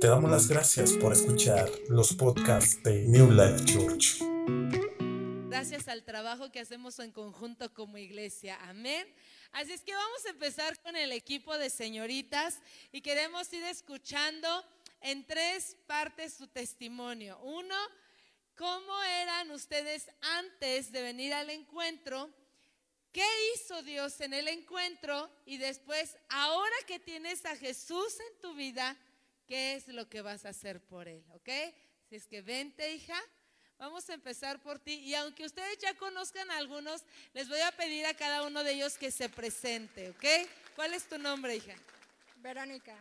Te damos las gracias por escuchar los podcasts de New Life Church. Gracias al trabajo que hacemos en conjunto como iglesia. Amén. Así es que vamos a empezar con el equipo de señoritas y queremos ir escuchando en tres partes su testimonio. Uno, cómo eran ustedes antes de venir al encuentro. ¿Qué hizo Dios en el encuentro? Y después, ahora que tienes a Jesús en tu vida, qué es lo que vas a hacer por él, ¿ok? Si es que vente, hija, vamos a empezar por ti. Y aunque ustedes ya conozcan a algunos, les voy a pedir a cada uno de ellos que se presente, ¿ok? ¿Cuál es tu nombre, hija? Verónica.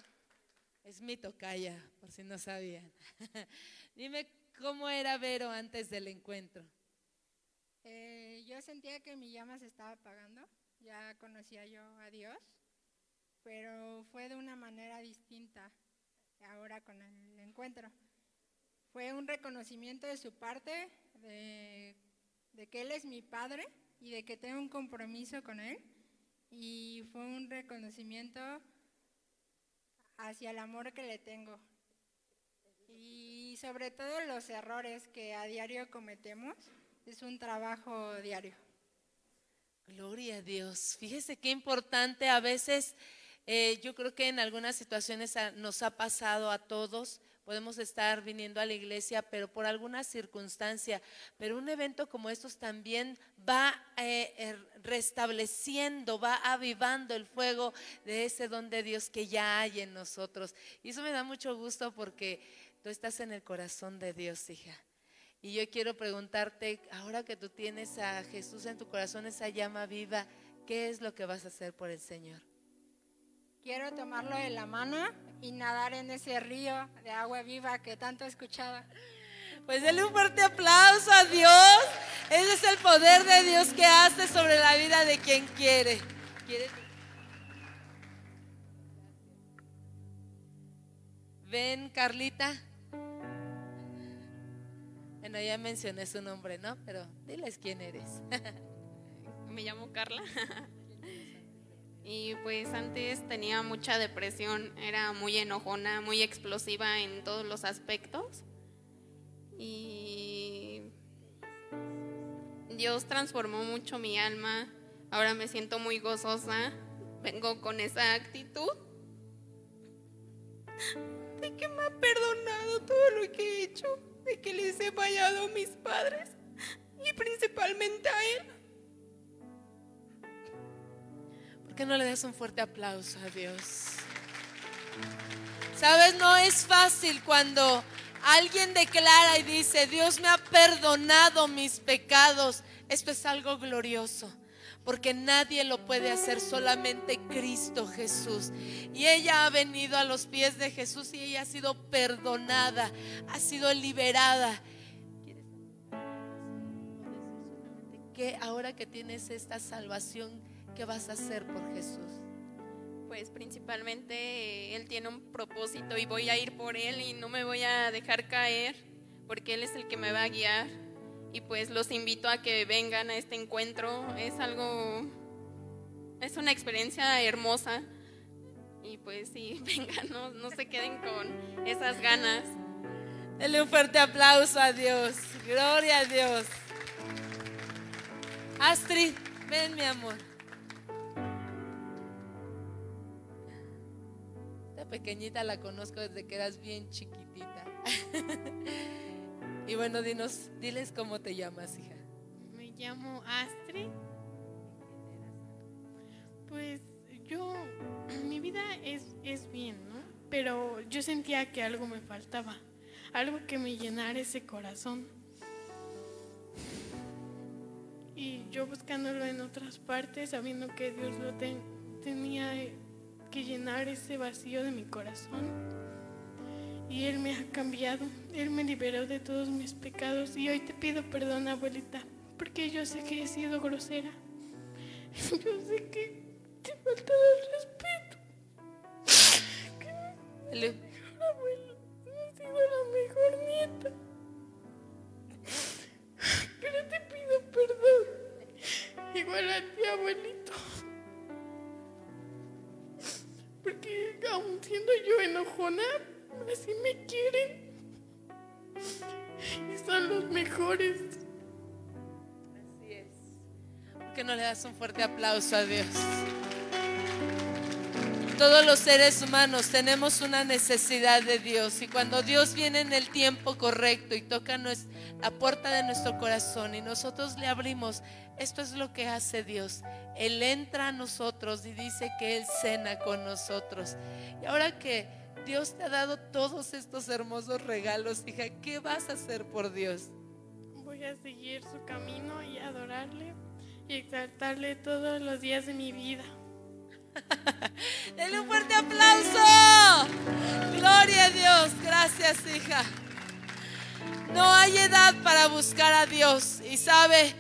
Es mi tocaya, por si no sabían. Dime cómo era Vero antes del encuentro. Eh, yo sentía que mi llama se estaba apagando, ya conocía yo a Dios, pero fue de una manera distinta ahora con el encuentro. Fue un reconocimiento de su parte de, que Él es mi padre y de que tengo un compromiso con Él. Y fue un reconocimiento hacia el amor que le tengo. Y sobre todo los errores que a diario cometemos, es un trabajo diario. Gloria a Dios. Fíjese qué importante a veces eh, yo creo que en algunas situaciones nos ha pasado a todos, podemos estar viniendo a la iglesia, pero por alguna circunstancia, pero un evento como estos también va eh, er, restableciendo, va avivando el fuego de ese don de Dios que ya hay en nosotros. Y eso me da mucho gusto porque tú estás en el corazón de Dios, hija. Y yo quiero preguntarte, ahora que tú tienes a Jesús en tu corazón, esa llama viva, ¿qué es lo que vas a hacer por el Señor? Quiero tomarlo de la mano y nadar en ese río de agua viva que tanto he escuchado. Pues denle un fuerte aplauso a Dios. Ese es el poder de Dios que hace sobre la vida de quien quiere. Ven, Carlita. Bueno, ya mencioné su nombre, ¿no? Pero diles quién eres. Me llamo Carla. Y pues antes tenía mucha depresión, era muy enojona, muy explosiva en todos los aspectos. Y Dios transformó mucho mi alma. Ahora me siento muy gozosa. Vengo con esa actitud de que me ha perdonado todo lo que he hecho, de que les he fallado a mis padres y principalmente a Él. Qué no le das un fuerte aplauso a Dios? Sabes, no es fácil cuando alguien declara y dice, Dios me ha perdonado mis pecados. Esto es algo glorioso, porque nadie lo puede hacer, solamente Cristo Jesús. Y ella ha venido a los pies de Jesús y ella ha sido perdonada, ha sido liberada. Que ahora que tienes esta salvación, ¿qué vas a hacer por Jesús? Pues principalmente eh, Él tiene un propósito y voy a ir por Él y no me voy a dejar caer porque Él es el que me va a guiar. Y pues los invito a que vengan a este encuentro. Es algo, es una experiencia hermosa. Y pues sí, vengan, no, no se queden con esas ganas. Dele un fuerte aplauso a Dios. Gloria a Dios. Astrid, ven mi amor. Pequeñita la conozco desde que eras bien chiquitita. y bueno, dinos, diles cómo te llamas, hija. Me llamo Astrid. Pues yo, mi vida es, es bien, ¿no? Pero yo sentía que algo me faltaba, algo que me llenara ese corazón. Y yo buscándolo en otras partes, sabiendo que Dios lo tenía que llenar ese vacío de mi corazón. Y Él me ha cambiado, Él me liberó de todos mis pecados y hoy te pido perdón, abuelita, porque yo sé que he sido grosera. Yo sé que te he faltado el respeto. Que abuela no sido la mejor nieta. Pero te pido perdón. Igual a ti, abuelito porque aún siendo yo enojona, así me quieren. Y son los mejores. Así es. ¿Por qué no le das un fuerte aplauso a Dios? Todos los seres humanos tenemos una necesidad de Dios y cuando Dios viene en el tiempo correcto y toca la puerta de nuestro corazón y nosotros le abrimos, esto es lo que hace Dios. Él entra a nosotros y dice que Él cena con nosotros. Y ahora que Dios te ha dado todos estos hermosos regalos, hija, ¿qué vas a hacer por Dios? Voy a seguir su camino y adorarle y exaltarle todos los días de mi vida. Denle un fuerte aplauso. Gloria a Dios. Gracias, hija. No hay edad para buscar a Dios. Y sabe,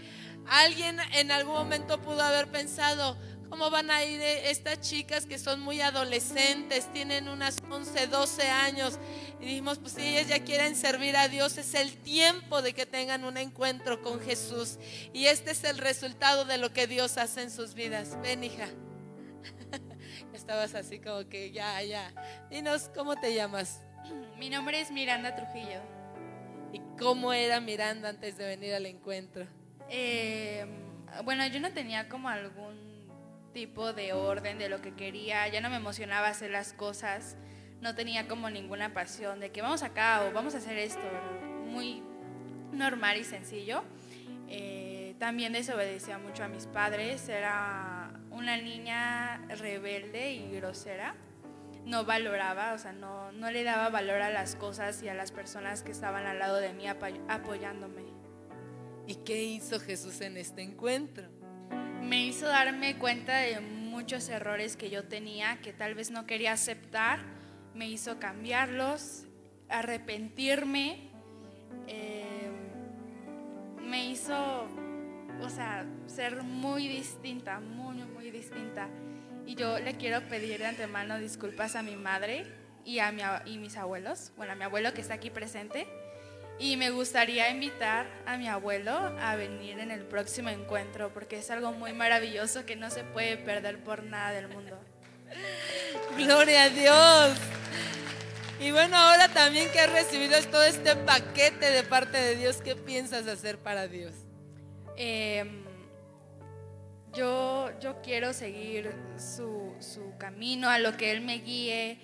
alguien en algún momento pudo haber pensado, ¿cómo van a ir estas chicas que son muy adolescentes, tienen unas 11, 12 años? Y dijimos, pues si ellas ya quieren servir a Dios, es el tiempo de que tengan un encuentro con Jesús. Y este es el resultado de lo que Dios hace en sus vidas. Ven, hija. Estabas así como que ya, ya. Dinos, ¿cómo te llamas? Mi nombre es Miranda Trujillo. ¿Y cómo era Miranda antes de venir al encuentro? Eh, bueno, yo no tenía como algún tipo de orden de lo que quería, ya no me emocionaba hacer las cosas, no tenía como ninguna pasión de que vamos acá o vamos a hacer esto, muy normal y sencillo. Eh, también desobedecía mucho a mis padres, era una niña rebelde y grosera. No valoraba, o sea, no, no le daba valor a las cosas y a las personas que estaban al lado de mí apoyándome. ¿Y qué hizo Jesús en este encuentro? Me hizo darme cuenta de muchos errores que yo tenía, que tal vez no quería aceptar. Me hizo cambiarlos, arrepentirme. Eh, me hizo, o sea, ser muy distinta, muy, muy Y yo le quiero pedir de antemano disculpas a mi madre y a mi, y mis abuelos, bueno, a mi abuelo que está aquí presente. Y me gustaría invitar a mi abuelo a venir en el próximo encuentro porque es algo muy maravilloso que no se puede perder por nada del mundo. Gloria a Dios. Y bueno, ahora también que has recibido todo este paquete de parte de Dios, ¿qué piensas hacer para Dios? Em, yo, yo quiero seguir su, camino, a lo que Él me guíe,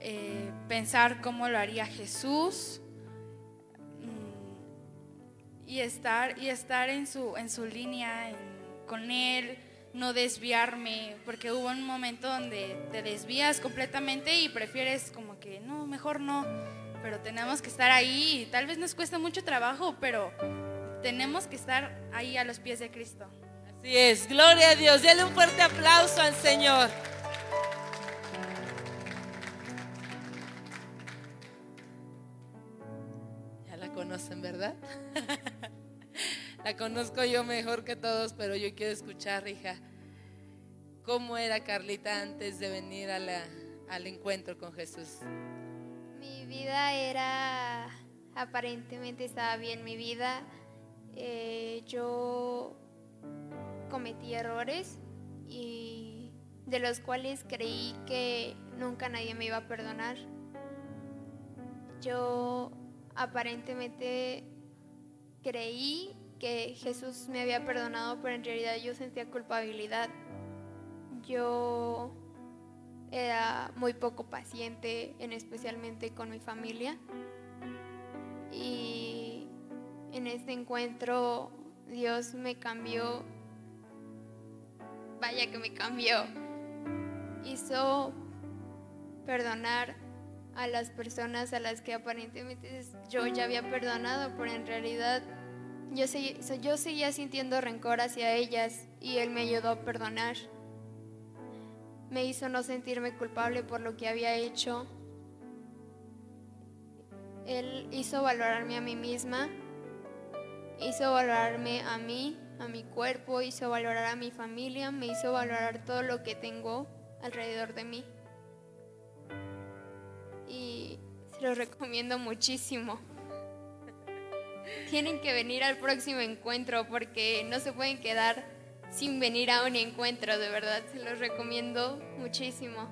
eh, pensar cómo lo haría Jesús mm, y estar, y estar en, su, en su línea con Él no desviarme, porque hubo un momento donde te desvías completamente y prefieres como que no, mejor no, pero tenemos que estar ahí, tal vez nos cuesta mucho trabajo, pero tenemos que estar ahí a los pies de Cristo. Así es, gloria a Dios, dale un fuerte aplauso al Señor. Ya la conocen, ¿verdad? La conozco yo mejor que todos, pero yo quiero escuchar, hija, cómo era Carlita antes de venir al encuentro con Jesús. Mi vida era, aparentemente estaba bien mi vida. Eh, yo cometí errores y de los cuales creí que nunca nadie me iba a perdonar. Yo aparentemente creí que Jesús me había perdonado, pero en realidad yo sentía culpabilidad. Yo era muy poco paciente, en especialmente con mi familia. Y en este encuentro Dios me cambió. Vaya que me cambió. Hizo perdonar a las personas a las que aparentemente yo ya había perdonado, pero en realidad yo, yo seguía sintiendo rencor hacia ellas y Él me ayudó a perdonar. Me hizo no sentirme culpable por lo que había hecho. Él hizo valorarme a mí misma, hizo valorarme a mí, a mi cuerpo, hizo valorar a mi familia, me hizo valorar todo lo que tengo alrededor de mí. Y se lo recomiendo muchísimo tienen que venir al próximo encuentro porque no se pueden quedar sin venir a un encuentro, de verdad, se los recomiendo muchísimo.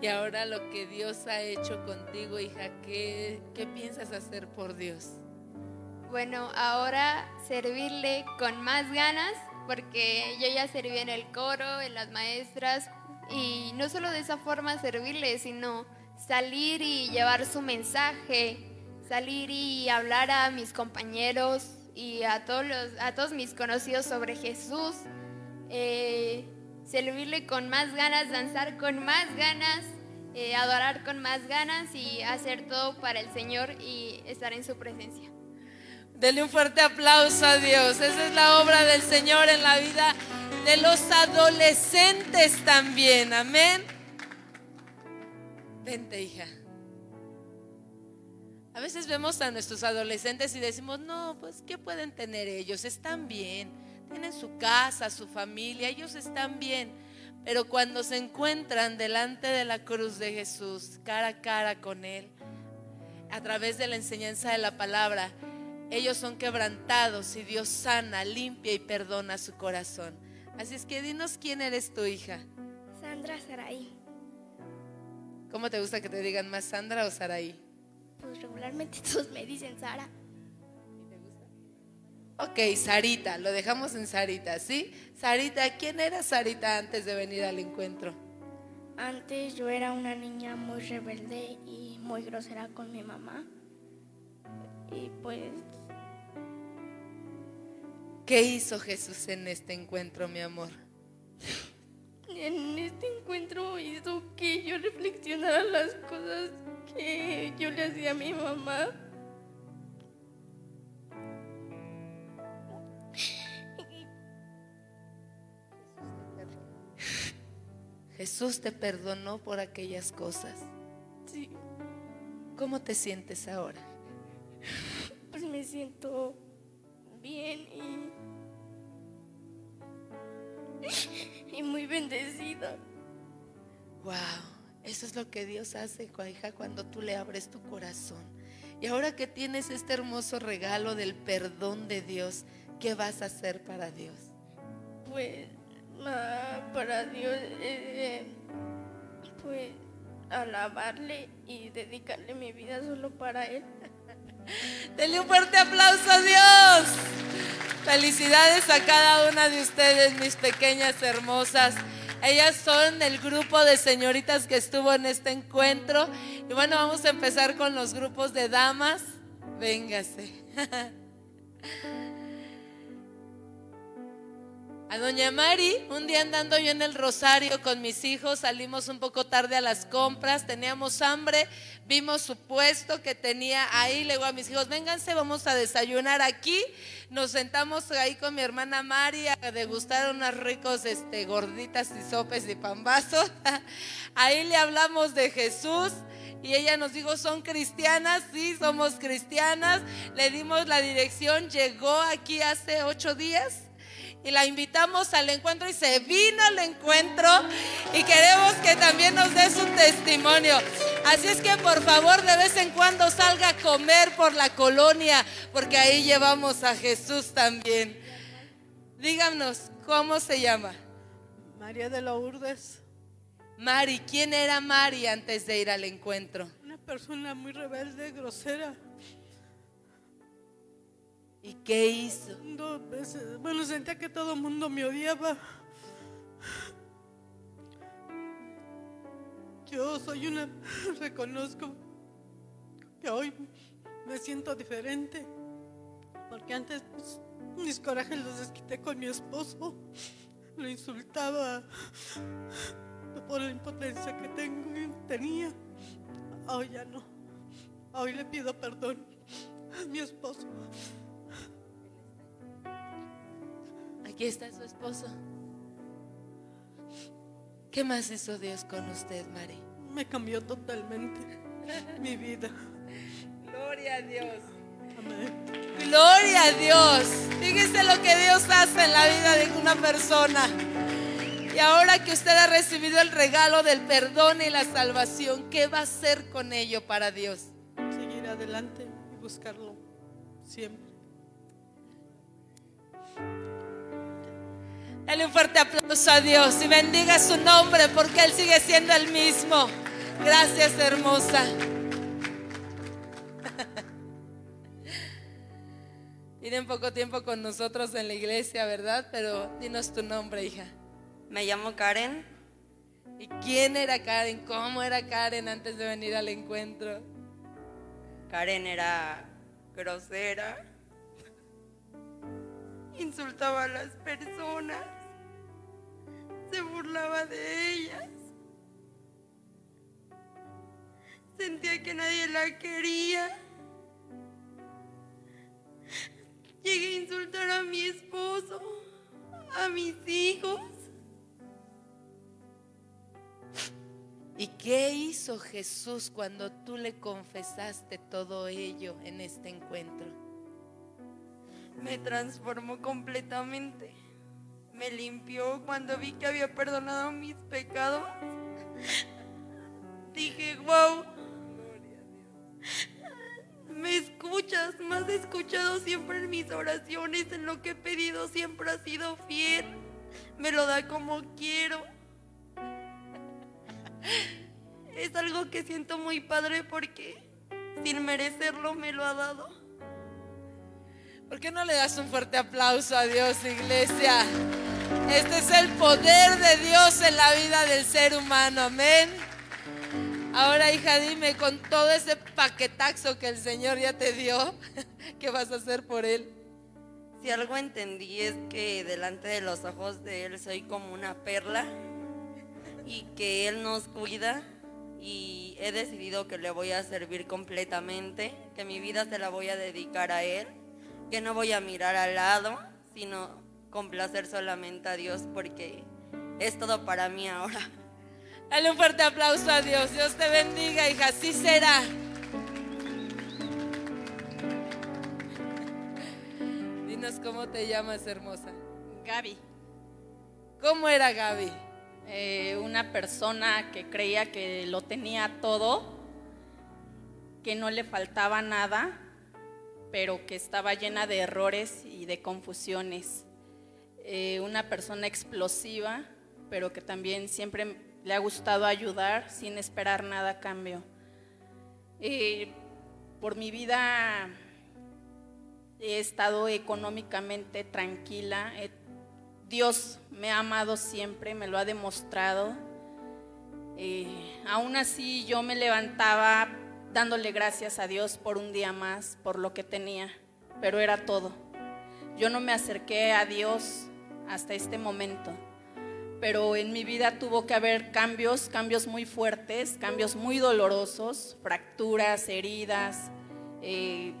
Y ahora lo que Dios ha hecho contigo, hija, ¿qué, qué piensas hacer por Dios? Bueno, ahora servirle con más ganas, porque yo ya serví en el coro, en las maestras, y no solo de esa forma servirle, sino salir y llevar su mensaje, salir y hablar a mis compañeros y a todos, los, a todos mis conocidos sobre Jesús, eh, servirle con más ganas, danzar con más ganas, eh, adorar con más ganas y hacer todo para el Señor y estar en su presencia. Dele un fuerte aplauso a Dios. Esa es la obra del Señor en la vida de los adolescentes también. Amén. Vente, hija. A veces vemos a nuestros adolescentes y decimos, no, pues, ¿qué pueden tener ellos? Están bien, tienen su casa, su familia, ellos están bien. Pero cuando se encuentran delante de la cruz de Jesús, cara a cara con Él, a través de la enseñanza de la palabra, ellos son quebrantados y Dios sana, limpia y perdona su corazón. Así es que dinos quién eres tu hija. Sandra Saraí. ¿Cómo te gusta que te digan más Sandra o Saraí? Pues regularmente todos me dicen Sara. Ok, Sarita, lo dejamos en Sarita, ¿sí? Sarita, ¿quién era Sarita antes de venir al encuentro? Antes yo era una niña muy rebelde y muy grosera con mi mamá. Y pues ¿Qué hizo Jesús en este encuentro, mi amor? en este encuentro hizo que yo reflexionara las cosas que yo le hacía a mi mamá. Jesús te perdonó por aquellas cosas. Sí, ¿Cómo te sientes ahora? pues me siento bien y, y muy bendecida. Wow, eso es lo que Dios hace, hija, cuando tú le abres tu corazón. Y ahora que tienes este hermoso regalo del perdón de Dios, ¿qué vas a hacer para Dios? Pues para Dios, eh, pues alabarle y dedicarle mi vida solo para Él. Denle un fuerte aplauso a Dios. Felicidades a cada una de ustedes, mis pequeñas hermosas. Ellas son el grupo de señoritas que estuvo en este encuentro. Y bueno, vamos a empezar con los grupos de damas. Véngase. A doña Mari, un día andando yo en el Rosario con mis hijos, salimos un poco tarde a las compras, teníamos hambre, vimos su puesto que tenía ahí, le digo a mis hijos, vénganse, vamos a desayunar aquí. Nos sentamos ahí con mi hermana Mari a degustar unas ricos este, gorditas y sopes y pambazos. Ahí le hablamos de Jesús. Y ella nos dijo, ¿son cristianas? Sí, somos cristianas. Le dimos la dirección, llegó aquí hace ocho días y la invitamos al encuentro y se vino al encuentro y queremos que también nos dé su testimonio. Así es que por favor de vez en cuando salga a comer por la colonia porque ahí llevamos a Jesús también. Díganos, ¿cómo se llama? María de Lourdes, Mari, ¿quién era Mari antes de ir al encuentro? una persona muy rebelde, grosera. ¿Y qué hizo? Pues, eh, bueno, sentía que todo el mundo me odiaba. Yo soy una, reconozco que hoy me siento diferente, porque antes pues, mis corajes los desquité con mi esposo, lo insultaba por la impotencia que tengo y tenía. Hoy ya no, hoy le pido perdón a mi esposo. Aquí está su esposo. ¿Qué más hizo Dios con usted, Mari? Me cambió totalmente mi vida. Gloria a Dios. Amén. Gloria a Dios. Fíjese lo que Dios hace en la vida de una persona. Y ahora que usted ha recibido el regalo del perdón y la salvación, ¿qué va a hacer con ello para Dios? Seguir adelante y buscarlo siempre. Dale un fuerte aplauso a Dios y bendiga su nombre porque Él sigue siendo el mismo. Gracias, hermosa. Tienen poco tiempo con nosotros en la iglesia, ¿verdad? Pero dinos tu nombre, hija. Me llamo Karen. ¿Y quién era Karen? ¿Cómo era Karen antes de venir al encuentro? Karen era grosera. Insultaba a las personas. Se burlaba de ellas. Sentía que nadie la quería. Llegué a insultar a mi esposo, a mis hijos. ¿Y qué hizo Jesús cuando tú le confesaste todo ello en este encuentro? Me transformó completamente. Me limpió cuando vi que había perdonado mis pecados. Dije, wow. Me escuchas, me has escuchado siempre en mis oraciones, en lo que he pedido siempre has sido fiel. Me lo da como quiero. Es algo que siento muy padre porque sin merecerlo me lo ha dado. ¿Por qué no le das un fuerte aplauso a Dios, iglesia? Este es el poder de Dios en la vida del ser humano, amén. Ahora, hija, dime, con todo ese paquetaxo que el Señor ya te dio, ¿qué vas a hacer por Él? Si algo entendí es que delante de los ojos de Él soy como una perla y que Él nos cuida y he decidido que le voy a servir completamente, que mi vida se la voy a dedicar a Él, que no voy a mirar al lado, sino complacer solamente a Dios porque es todo para mí ahora. Dale un fuerte aplauso a Dios. Dios te bendiga, hija. Así será. Dinos cómo te llamas, hermosa. Gaby. ¿Cómo era Gaby? Eh, una persona que creía que lo tenía todo, que no le faltaba nada, pero que estaba llena de errores y de confusiones. Eh, una persona explosiva, pero que también siempre le ha gustado ayudar sin esperar nada a cambio. Eh, por mi vida he estado económicamente tranquila. Dios me ha amado siempre, me lo ha demostrado. Eh, aún así yo me levantaba dándole gracias a Dios por un día más, por lo que tenía, pero era todo. Yo no me acerqué a Dios hasta este momento pero en mi vida tuvo que haber cambios, cambios muy fuertes, cambios muy dolorosos, fracturas, heridas, eh,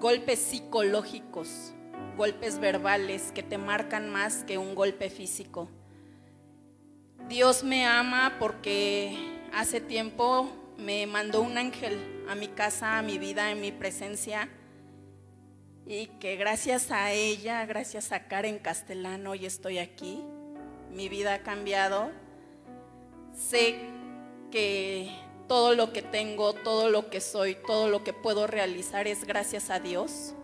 golpes psicológicos, golpes verbales que te marcan más que un golpe físico. Dios me ama porque hace tiempo me mandó un ángel a mi casa, a mi vida, en mi presencia. Y que gracias a ella, gracias a Karen Castellano, hoy estoy aquí mi vida ha cambiado. Sé que todo lo que tengo, todo lo que soy, todo lo que puedo realizar es gracias a Dios.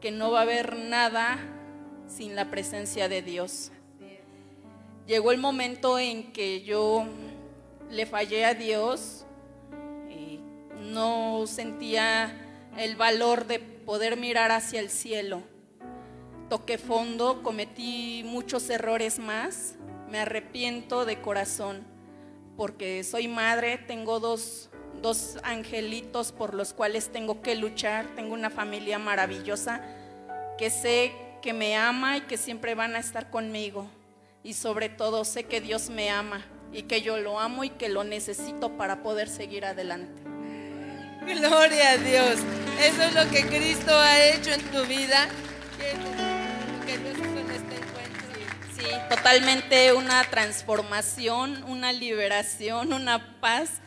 Que no va a haber nada sin la presencia de Dios. Llegó el momento en que yo le fallé a Dios y no sentía el valor de poder mirar hacia el cielo toqué fondo, cometí muchos errores más, me arrepiento de corazón, porque soy madre, tengo dos, dos angelitos por los cuales tengo que luchar, tengo una familia maravillosa que sé que me ama y que siempre van a estar conmigo. Y sobre todo sé que Dios me ama y que yo lo amo y que lo necesito para poder seguir adelante. Gloria a Dios. Eso es lo que Cristo ha hecho en tu vida. Sí, totalmente una transformación, una liberación, una paz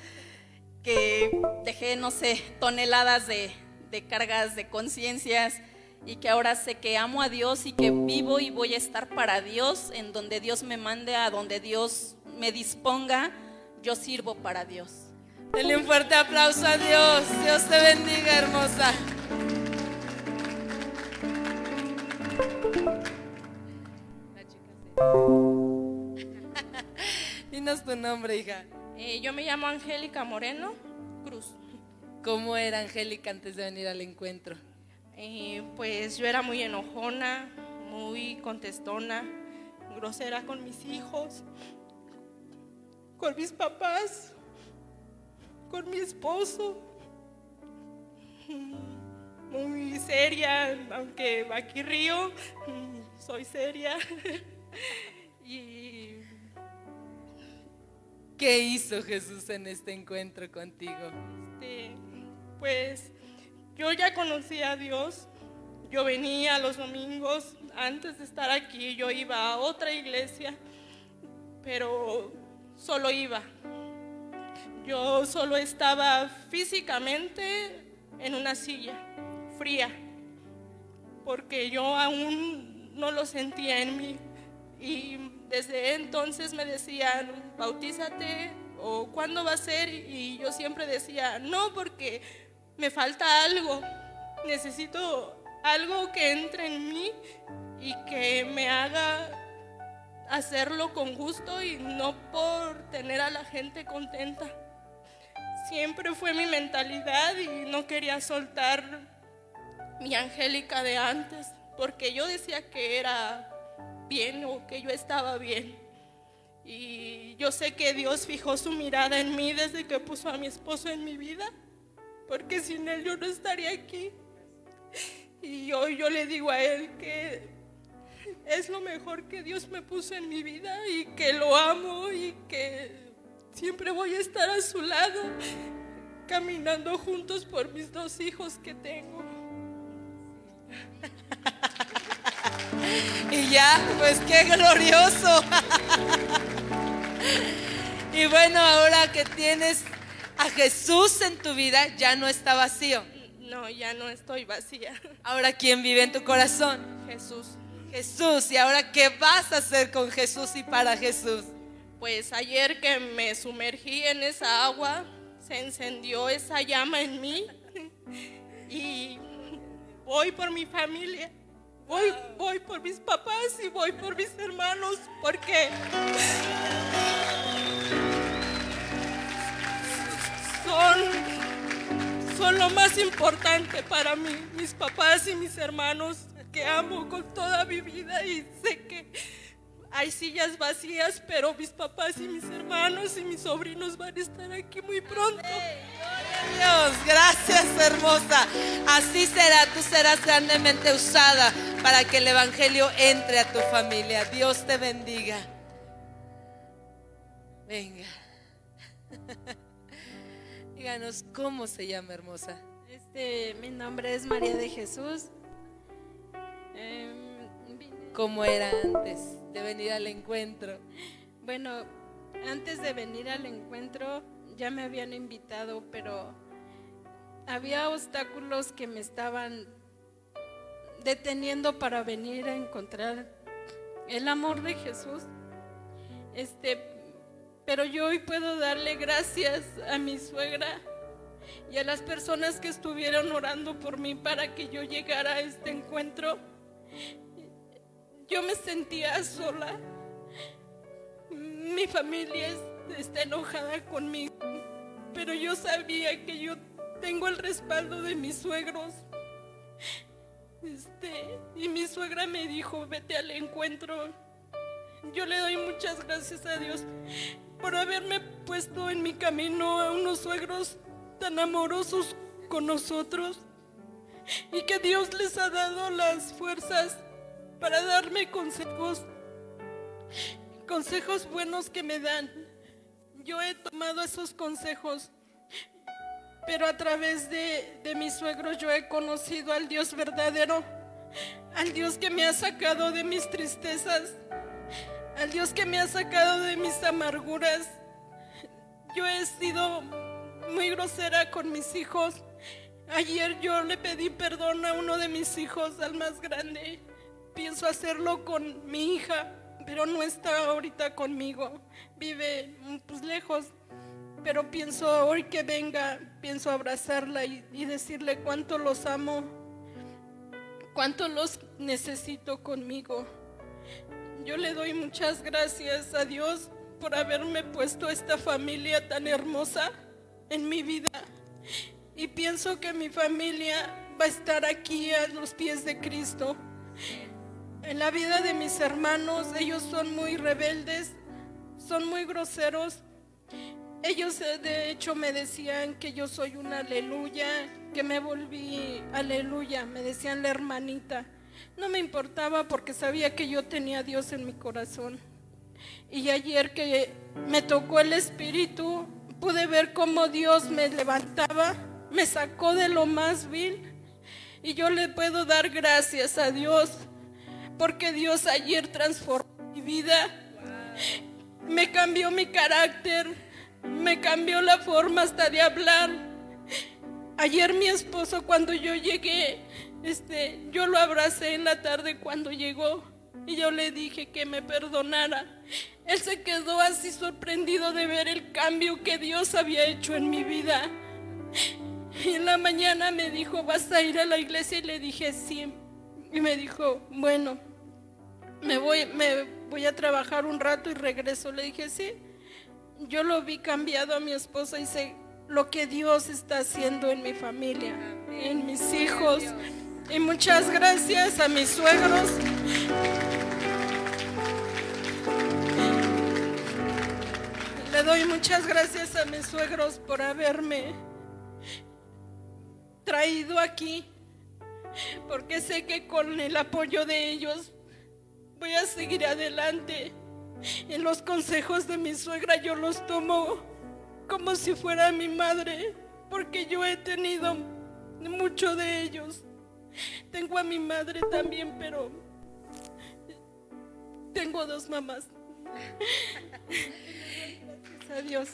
que dejé, no sé, toneladas de, de cargas de conciencias y que ahora sé que amo a Dios y que vivo y voy a estar para Dios, en donde Dios me mande, a donde Dios me disponga, yo sirvo para Dios. Denle un fuerte aplauso a Dios. Dios te bendiga, hermosa. Dinos tu nombre, hija. Eh, yo me llamo Angélica Moreno Cruz. ¿Cómo era Angélica antes de venir al encuentro? Eh, pues yo era muy enojona, muy contestona, grosera con mis hijos, con mis papás, con mi esposo. Muy seria, aunque aquí río, soy seria. y ¿Qué hizo Jesús en este encuentro contigo? Este, pues yo ya conocía a Dios. Yo venía los domingos, antes de estar aquí, yo iba a otra iglesia, pero solo iba. Yo solo estaba físicamente en una silla, fría, porque yo aún no lo sentía en mí. Y desde entonces me decían, bautízate o cuándo va a ser. Y yo siempre decía, no, porque me falta algo. Necesito algo que entre en mí y que me haga hacerlo con gusto y no por tener a la gente contenta. Siempre fue mi mentalidad y no quería soltar mi Angélica de antes, porque yo decía que era bien o que yo estaba bien. Y yo sé que Dios fijó su mirada en mí desde que puso a mi esposo en mi vida, porque sin él yo no estaría aquí. Y hoy yo le digo a él que es lo mejor que Dios me puso en mi vida y que lo amo y que siempre voy a estar a su lado, caminando juntos por mis dos hijos que tengo. Y ya, pues qué glorioso. Y bueno, ahora que tienes a Jesús en tu vida, ya no está vacío. No, ya no estoy vacía. Ahora, ¿quién vive en tu corazón? Jesús. Jesús. ¿Y ahora qué vas a hacer con Jesús y para Jesús? Pues ayer que me sumergí en esa agua, se encendió esa llama en mí y voy por mi familia. Voy, voy por mis papás y voy por mis hermanos porque son, son lo más importante para mí, mis papás y mis hermanos que amo con toda mi vida y sé que hay sillas vacías, pero mis papás y mis hermanos y mis sobrinos van a estar aquí muy pronto. Dios, gracias hermosa. Así será, tú serás grandemente usada para que el Evangelio entre a tu familia. Dios te bendiga. Venga. Díganos cómo se llama hermosa. Este, mi nombre es María de Jesús. Em, ¿Cómo era antes de venir al encuentro? Bueno, antes de venir al encuentro ya me habían invitado, pero había obstáculos que me estaban deteniendo para venir a encontrar el amor de Jesús. Este, pero yo hoy puedo darle gracias a mi suegra y a las personas que estuvieron orando por mí para que yo llegara a este encuentro. Yo me sentía sola. Mi familia está enojada conmigo, pero yo sabía que yo tengo el respaldo de mis suegros. Este, y mi suegra me dijo, vete al encuentro. Yo le doy muchas gracias a Dios por haberme puesto en mi camino a unos suegros tan amorosos con nosotros y que Dios les ha dado las fuerzas para darme consejos, consejos buenos que me dan. Yo he tomado esos consejos, pero a través de, de mis suegros yo he conocido al Dios verdadero, al Dios que me ha sacado de mis tristezas, al Dios que me ha sacado de mis amarguras. Yo he sido muy grosera con mis hijos. Ayer yo le pedí perdón a uno de mis hijos, al más grande. Pienso hacerlo con mi hija, pero no está ahorita conmigo. Vive pues lejos. Pero pienso hoy que venga, pienso abrazarla y, y decirle cuánto los amo, cuánto los necesito conmigo. Yo le doy muchas gracias a Dios por haberme puesto esta familia tan hermosa en mi vida. Y pienso que mi familia va a estar aquí a los pies de Cristo. En la vida de mis hermanos, ellos son muy rebeldes, son muy groseros. Ellos eh, de hecho me decían que yo soy una aleluya, que me volví aleluya, me decían la hermanita. No me importaba porque sabía que yo tenía a Dios en mi corazón. Y ayer que me tocó el Espíritu, pude ver cómo Dios me levantaba, me sacó de lo más vil. Y yo le puedo dar gracias a Dios, porque Dios ayer transformó mi vida, me cambió mi carácter, me cambió la forma hasta de hablar. Ayer mi esposo cuando yo llegué, este, yo lo abracé en la tarde cuando llegó y yo le dije que me perdonara. Él se quedó así sorprendido de ver el cambio que Dios había hecho en mi vida. Y en la mañana me dijo, ¿vas a ir a la iglesia? Y le dije, sí. Y me dijo, bueno, me voy, me voy a trabajar un rato y regreso. Le dije, sí. Yo lo vi cambiado a mi esposa y sé lo que Dios está haciendo en mi familia, en mis hijos. Y muchas gracias a mis suegros. Le doy muchas gracias a mis suegros por haberme traído aquí, porque sé que con el apoyo de ellos voy a seguir adelante. En los consejos de mi suegra yo los tomo como si fuera mi madre, porque yo he tenido mucho de ellos. Tengo a mi madre también, pero tengo dos mamás. A Dios.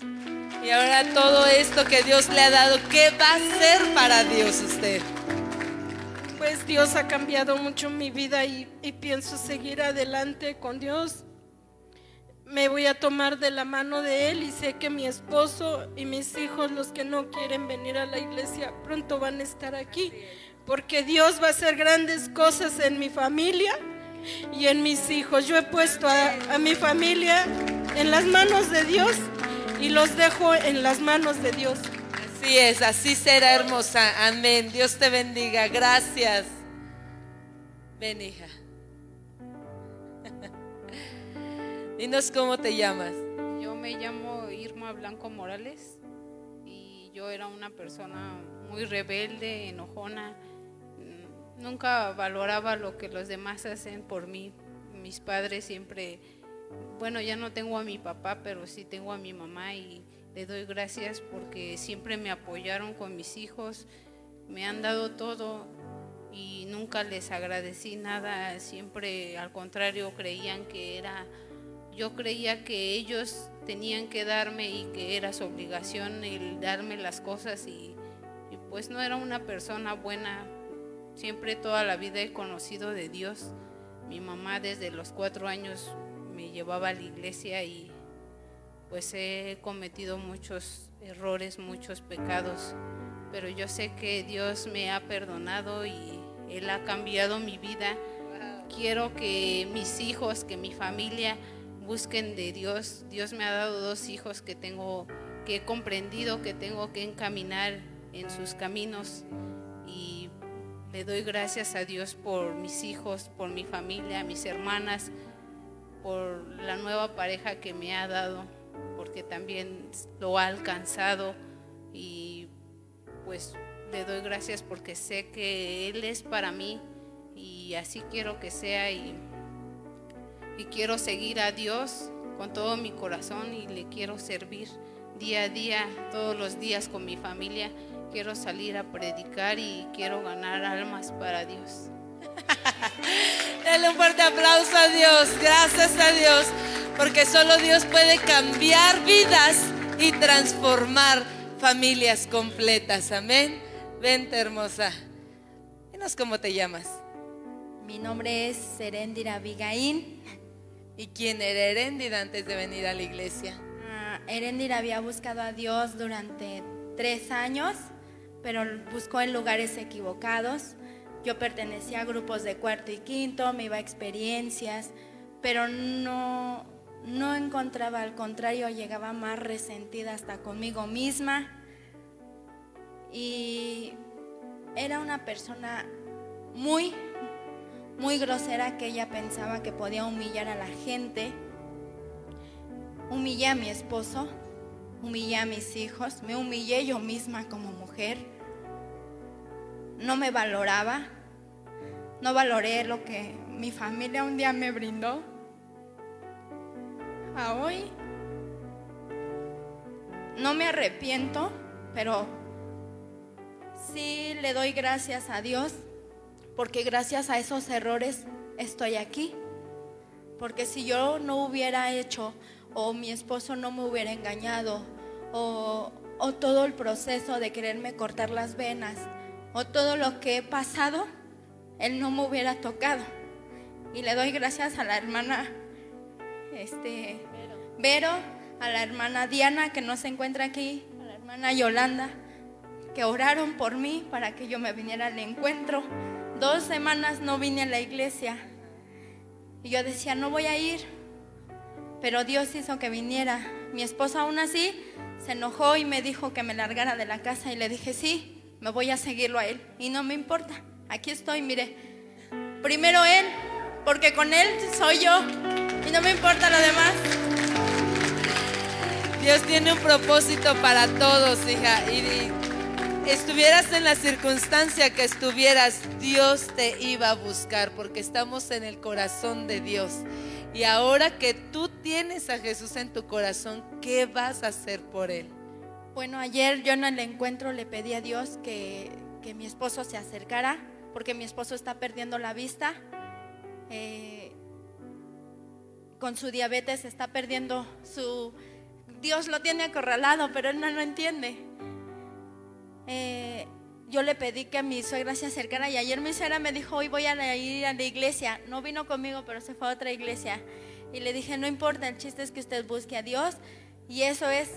Y ahora todo esto que Dios le ha dado, ¿qué va a hacer para Dios usted? Pues Dios ha cambiado mucho mi vida y, pienso seguir adelante con Dios. Me voy a tomar de la mano de Él y sé que mi esposo y mis hijos, los que no quieren venir a la iglesia, pronto van a estar aquí. Porque Dios va a hacer grandes cosas en mi familia y en mis hijos. Yo he puesto a mi familia en las manos de Dios y los dejo en las manos de Dios. Así es, así será hermosa. Amén. Dios te bendiga. Gracias. Ven, hija. Dinos cómo te llamas. Yo me llamo Irma Blanco Morales y yo era una persona muy rebelde, enojona. Mm, Nunca valoraba lo que los demás hacen por mí. Mis padres siempre, bueno, ya no tengo a mi papá, pero sí tengo a mi mamá y le doy gracias porque siempre me apoyaron con mis hijos, me han dado todo y nunca les agradecí nada, siempre al contrario creían que era yo creía que ellos tenían que darme y que era su obligación el darme las cosas y, y, pues no era una persona buena. Siempre toda la vida he conocido de Dios. Mi mamá desde los cuatro años me llevaba a la iglesia y pues he cometido muchos errores, muchos pecados, pero yo sé que Dios me ha perdonado y Él ha cambiado mi vida. Quiero que mis hijos, que mi familia, busquen de Dios. Dios me ha dado dos hijos que tengo, que he comprendido que tengo que encaminar en sus caminos y le doy gracias a Dios por mis hijos, por mi familia, mis hermanas, por la nueva pareja que me ha dado, porque también lo ha alcanzado y pues le doy gracias porque sé que Él es para mí y así quiero que sea y y quiero seguir a Dios con todo mi corazón y le quiero servir día a día, todos los días con mi familia. Quiero salir a predicar y quiero ganar almas para Dios. Dale un fuerte aplauso a Dios, gracias a Dios, porque solo Dios puede cambiar vidas y transformar familias completas. Amén. Vente hermosa. Dinos cómo te llamas. Mi nombre es Serendira Abigail. ¿Y quién era Heréndira antes de venir a la iglesia? Uh, Heréndira había buscado a Dios durante tres años, pero buscó en lugares equivocados. Yo pertenecía a grupos de cuarto y quinto, me iba a experiencias, pero no, no encontraba, al contrario, llegaba más resentida hasta conmigo misma. Y era una persona muy, muy grosera que ella pensaba que podía humillar a la gente. Humillé a mi esposo, humillé a mis hijos, me humillé yo misma como mujer. No me valoraba, no valoré lo que mi familia un día me brindó. A hoy no me arrepiento, pero sí le doy gracias a Dios, porque gracias a esos errores estoy aquí. Porque si yo no hubiera hecho, o mi esposo no me hubiera engañado, o, o todo el proceso de quererme cortar las venas, o todo lo que he pasado, él no me hubiera tocado. Y le doy gracias a la hermana este, Vero, a la hermana Diana que no se encuentra aquí, a la hermana Yolanda, que oraron por mí para que yo me viniera al encuentro. Dos semanas no vine a la iglesia. Y yo decía, no voy a ir. Pero Dios hizo que viniera. Mi esposo aún así se enojó y me dijo que me largara de la casa. Y le dije, sí, me voy a seguirlo a él. Y no me importa. Aquí estoy, mire. Primero él, porque con él soy yo. Y no me importa lo demás. Dios tiene un propósito para todos, hija. Y estuvieras en la circunstancia que estuvieras, Dios te iba a buscar porque estamos en el corazón de Dios. Y ahora que tú tienes a Jesús en tu corazón, ¿qué vas a hacer por Él? Bueno, ayer yo en el encuentro le pedí a Dios que, que mi esposo se acercara porque mi esposo está perdiendo la vista. Eh, con su diabetes está perdiendo su... Dios lo tiene acorralado, pero él no lo entiende. Eh, yo le pedí que mi suegra se acercara y ayer mi suegra me dijo, hoy voy a ir a la iglesia. No vino conmigo, pero se fue a otra iglesia. Y le dije, no importa, el chiste es que usted busque a Dios. Y eso es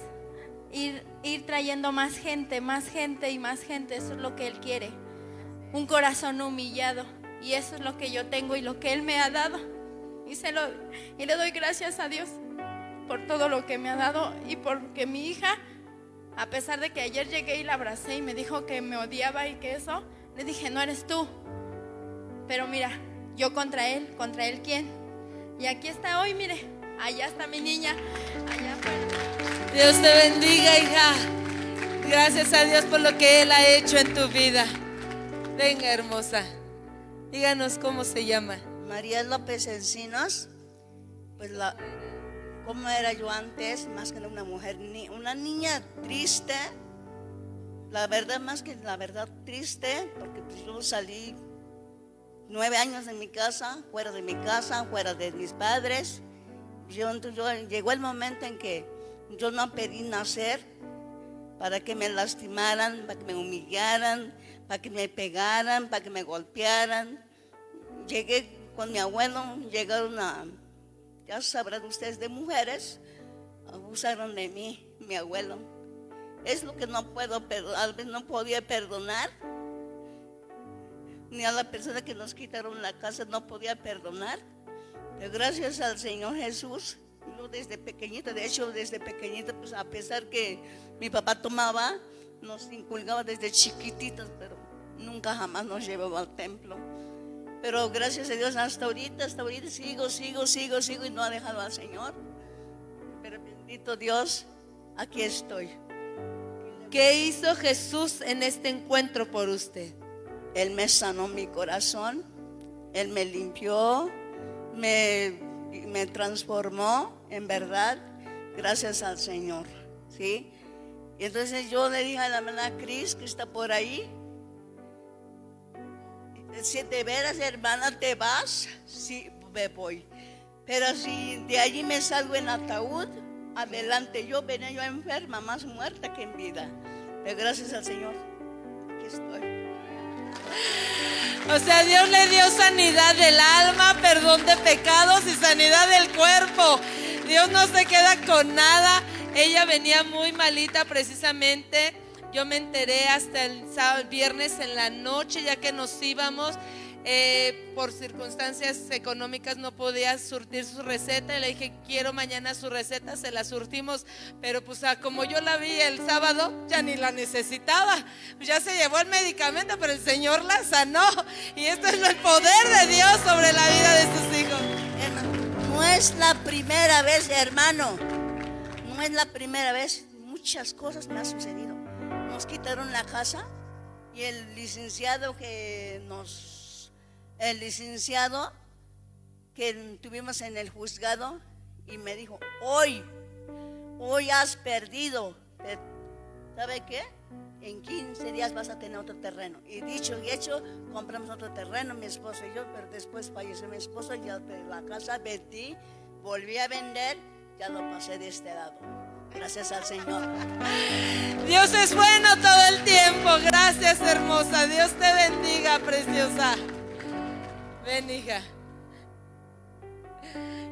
ir, ir trayendo más gente, más gente y más gente. Eso es lo que Él quiere. Un corazón humillado. Y eso es lo que yo tengo y lo que Él me ha dado. Y, se y le doy gracias a Dios por todo lo que me ha dado y porque mi hija, a pesar de que ayer llegué y la abracé y me dijo que me odiaba y que eso, le dije, no eres tú. Pero mira, yo contra él, contra él quién. Y aquí está hoy, mire, allá está mi niña, allá Dios te bendiga, hija. Gracias a Dios por lo que Él ha hecho en tu vida. Venga, hermosa. Díganos cómo se llama. María López Encinos, pues la, como era yo antes, más que una mujer, una niña triste, la verdad más que la verdad triste, porque pues yo salí nueve años de mi casa, fuera de mi casa, fuera de mis padres. Yo, yo, llegó el momento en que yo no pedí nacer para que me lastimaran, para que me humillaran, para que me pegaran, para que me golpearan. Llegué con mi abuelo, llegaron a, ya sabrán ustedes, de mujeres, abusaron de mí, mi abuelo. Es lo que no puedo perdonar, no podía perdonar. Ni a la persona que nos quitaron la casa no podía perdonar. Pero gracias al Señor Jesús, yo desde pequeñita, de hecho desde pequeñita, pues a pesar que mi papá tomaba, nos inculcaba desde chiquititas, pero nunca jamás nos llevaba al templo. Pero gracias a Dios hasta ahorita, hasta ahorita sigo, sigo, sigo, sigo y no ha dejado al Señor. Pero bendito Dios, aquí estoy. ¿Qué hizo Jesús en este encuentro por usted? Él me sanó mi corazón, Él me limpió, me, me transformó, en verdad, gracias al Señor. ¿sí? Y entonces yo le dije a la hermana Cris que está por ahí, si de veras, hermana, te vas, sí, me voy. Pero si de allí me salgo en ataúd, adelante, yo venía yo enferma, más muerta que en vida. Pero gracias al Señor, aquí estoy. O sea, Dios le dio sanidad del alma, perdón de pecados y sanidad del cuerpo. Dios no se queda con nada. Ella venía muy malita precisamente yo me enteré hasta el, viernes en la noche, ya que nos íbamos. Eh, por circunstancias económicas no podía surtir su receta. Y le dije, quiero mañana su receta, se la surtimos, pero pues ah, como yo la vi el sábado, ya ni la necesitaba, ya se llevó el medicamento, pero el Señor la sanó. Y esto es el poder de Dios sobre la vida de sus hijos. No es la primera vez, hermano, no es la primera vez, muchas cosas me han sucedido. Nos quitaron la casa y el licenciado que nos el licenciado que tuvimos en el juzgado y me dijo, hoy, hoy has perdido. ¿Sabe qué? En 15 días vas a tener otro terreno. Y dicho y hecho, compramos otro terreno, mi esposo y yo, pero después falleció mi esposo, ya la casa vendí, volví a vender, ya lo pasé de este lado. Gracias al Señor. Dios es bueno todo el tiempo. Gracias, hermosa. Dios te bendiga, preciosa. Ven, hija.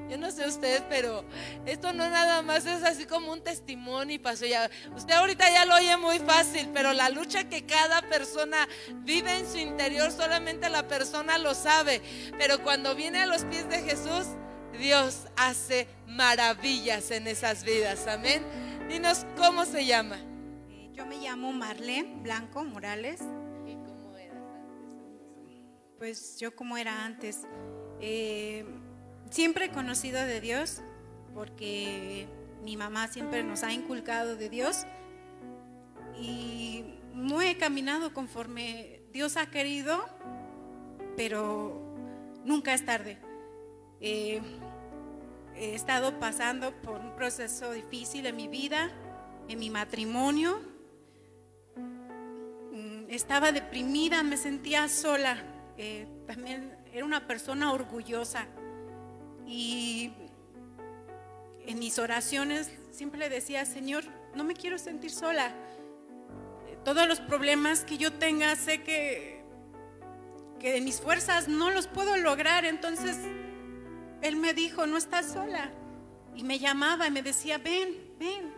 Yo no sé usted, pero esto no nada más es así como un testimonio y pasó ya. Usted ahorita ya lo oye muy fácil, pero la lucha que cada persona vive en su interior, solamente la persona lo sabe. Pero cuando viene a los pies de Jesús, Dios hace maravillas en esas vidas. Amén. Dinos cómo se llama. Yo me llamo Marlene Blanco Morales pues yo como era antes. Eh, siempre he conocido de Dios porque mi mamá siempre nos ha inculcado de Dios y no he caminado conforme Dios ha querido, pero nunca es tarde. Eh, he estado pasando por un proceso difícil en mi vida, en mi matrimonio. Mm, estaba deprimida, me sentía sola eh, también era una persona orgullosa y en mis oraciones siempre le decía, Señor, no me quiero sentir sola. Eh, todos los problemas que yo tenga, sé que, que de mis fuerzas no los puedo lograr. Entonces, Él me dijo, no estás sola. Y me llamaba y me decía, ven, ven.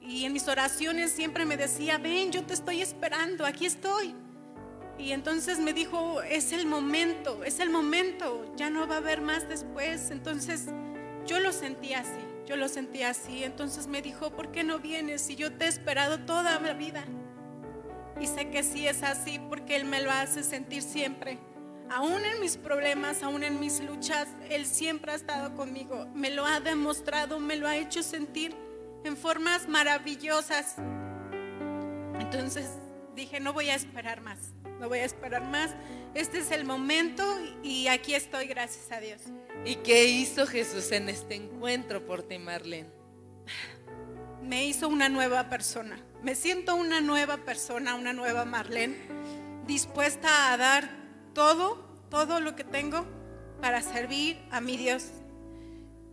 Y en mis oraciones siempre me decía, ven, yo te estoy esperando, aquí estoy. Y entonces me dijo, es el momento, es el momento, ya no va a haber más después. Entonces yo lo sentí así, yo lo sentí así. Entonces me dijo, ¿por qué no vienes si yo te he esperado toda la vida? Y sé que sí es así porque Él me lo hace sentir siempre. Aún en mis problemas, aún en mis luchas, Él siempre ha estado conmigo. Me lo ha demostrado, me lo ha hecho sentir en formas maravillosas. Entonces dije, no voy a esperar más no voy a esperar más. Este es el momento y aquí estoy, gracias a Dios. ¿Y qué hizo Jesús en este encuentro por ti, Marlene? Me hizo una nueva persona. Me siento una nueva persona, una nueva Marlene, dispuesta a dar todo, todo lo que tengo para servir a mi Dios.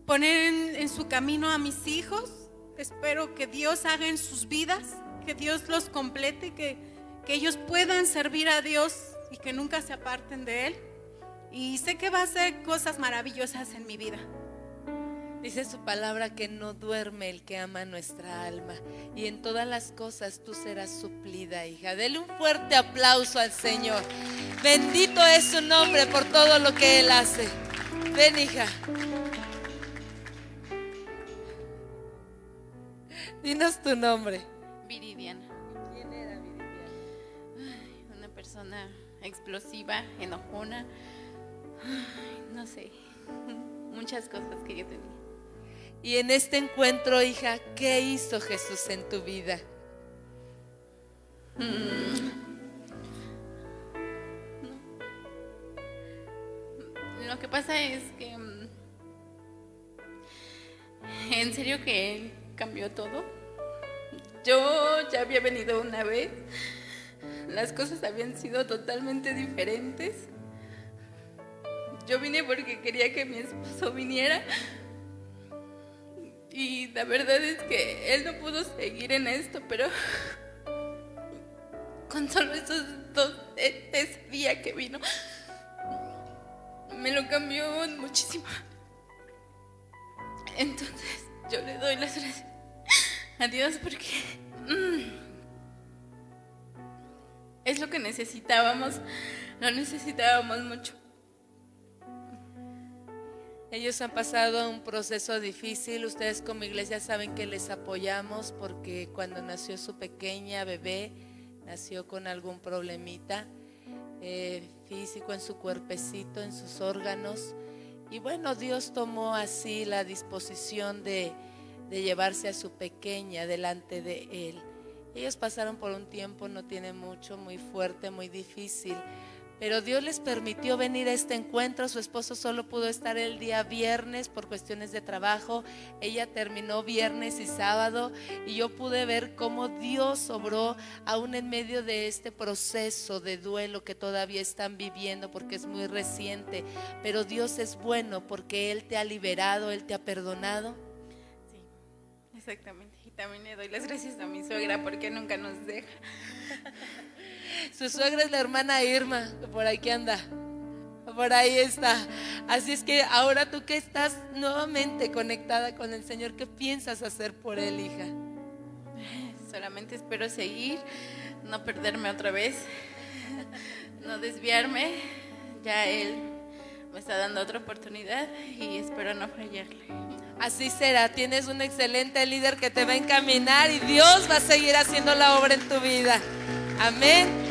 Poner en, en su camino a mis hijos. Espero que Dios haga en sus vidas, que Dios los complete, que que ellos puedan servir a Dios y que nunca se aparten de Él. Y sé que va a hacer cosas maravillosas en mi vida. Dice su palabra que no duerme el que ama nuestra alma. Y en todas las cosas tú serás suplida, hija. Dele un fuerte aplauso al Señor. Bendito es su nombre por todo lo que Él hace. Ven, hija. Dinos tu nombre. Viridiana. Explosiva, enojona, no sé, muchas cosas que yo tenía. Y en este encuentro, hija, ¿qué hizo Jesús en tu vida? Mm. Lo que pasa es que mm, en serio que cambió todo. Yo ya había venido una vez las cosas habían sido totalmente diferentes. Yo vine porque quería que mi esposo viniera. Y la verdad es que él no pudo seguir en esto, pero con solo esos dos, ese día que vino, me lo cambió muchísimo. Entonces yo le doy las gracias a Dios porque... Mm, es lo que necesitábamos, lo necesitábamos mucho. Ellos han pasado un proceso difícil, ustedes como iglesia saben que les apoyamos porque cuando nació su pequeña bebé, nació con algún problemita eh, físico en su cuerpecito, en sus órganos. Y bueno, Dios tomó así la disposición de, de llevarse a su pequeña delante de Él. Ellos pasaron por un tiempo, no tiene mucho, muy fuerte, muy difícil pero Dios les permitió venir a este encuentro. Su esposo solo pudo estar el día viernes por cuestiones de trabajo. Ella terminó viernes y sábado y yo pude ver cómo Dios obró aún en medio de este proceso de duelo que todavía están viviendo porque es muy reciente. Pero Dios es bueno porque Él te ha liberado, Él te ha perdonado. Sí, exactamente. También le doy las gracias a mi suegra porque nunca nos deja. Su suegra es la hermana Irma, por aquí anda. Por ahí está. Así es que ahora tú que estás nuevamente conectada con el Señor, ¿qué piensas hacer por Él, hija? Solamente espero seguir, no perderme otra vez, no desviarme. Ya Él me está dando otra oportunidad y espero no fallarle. Así será, tienes un excelente líder que te va a encaminar y Dios va a seguir haciendo la obra en tu vida. Amén.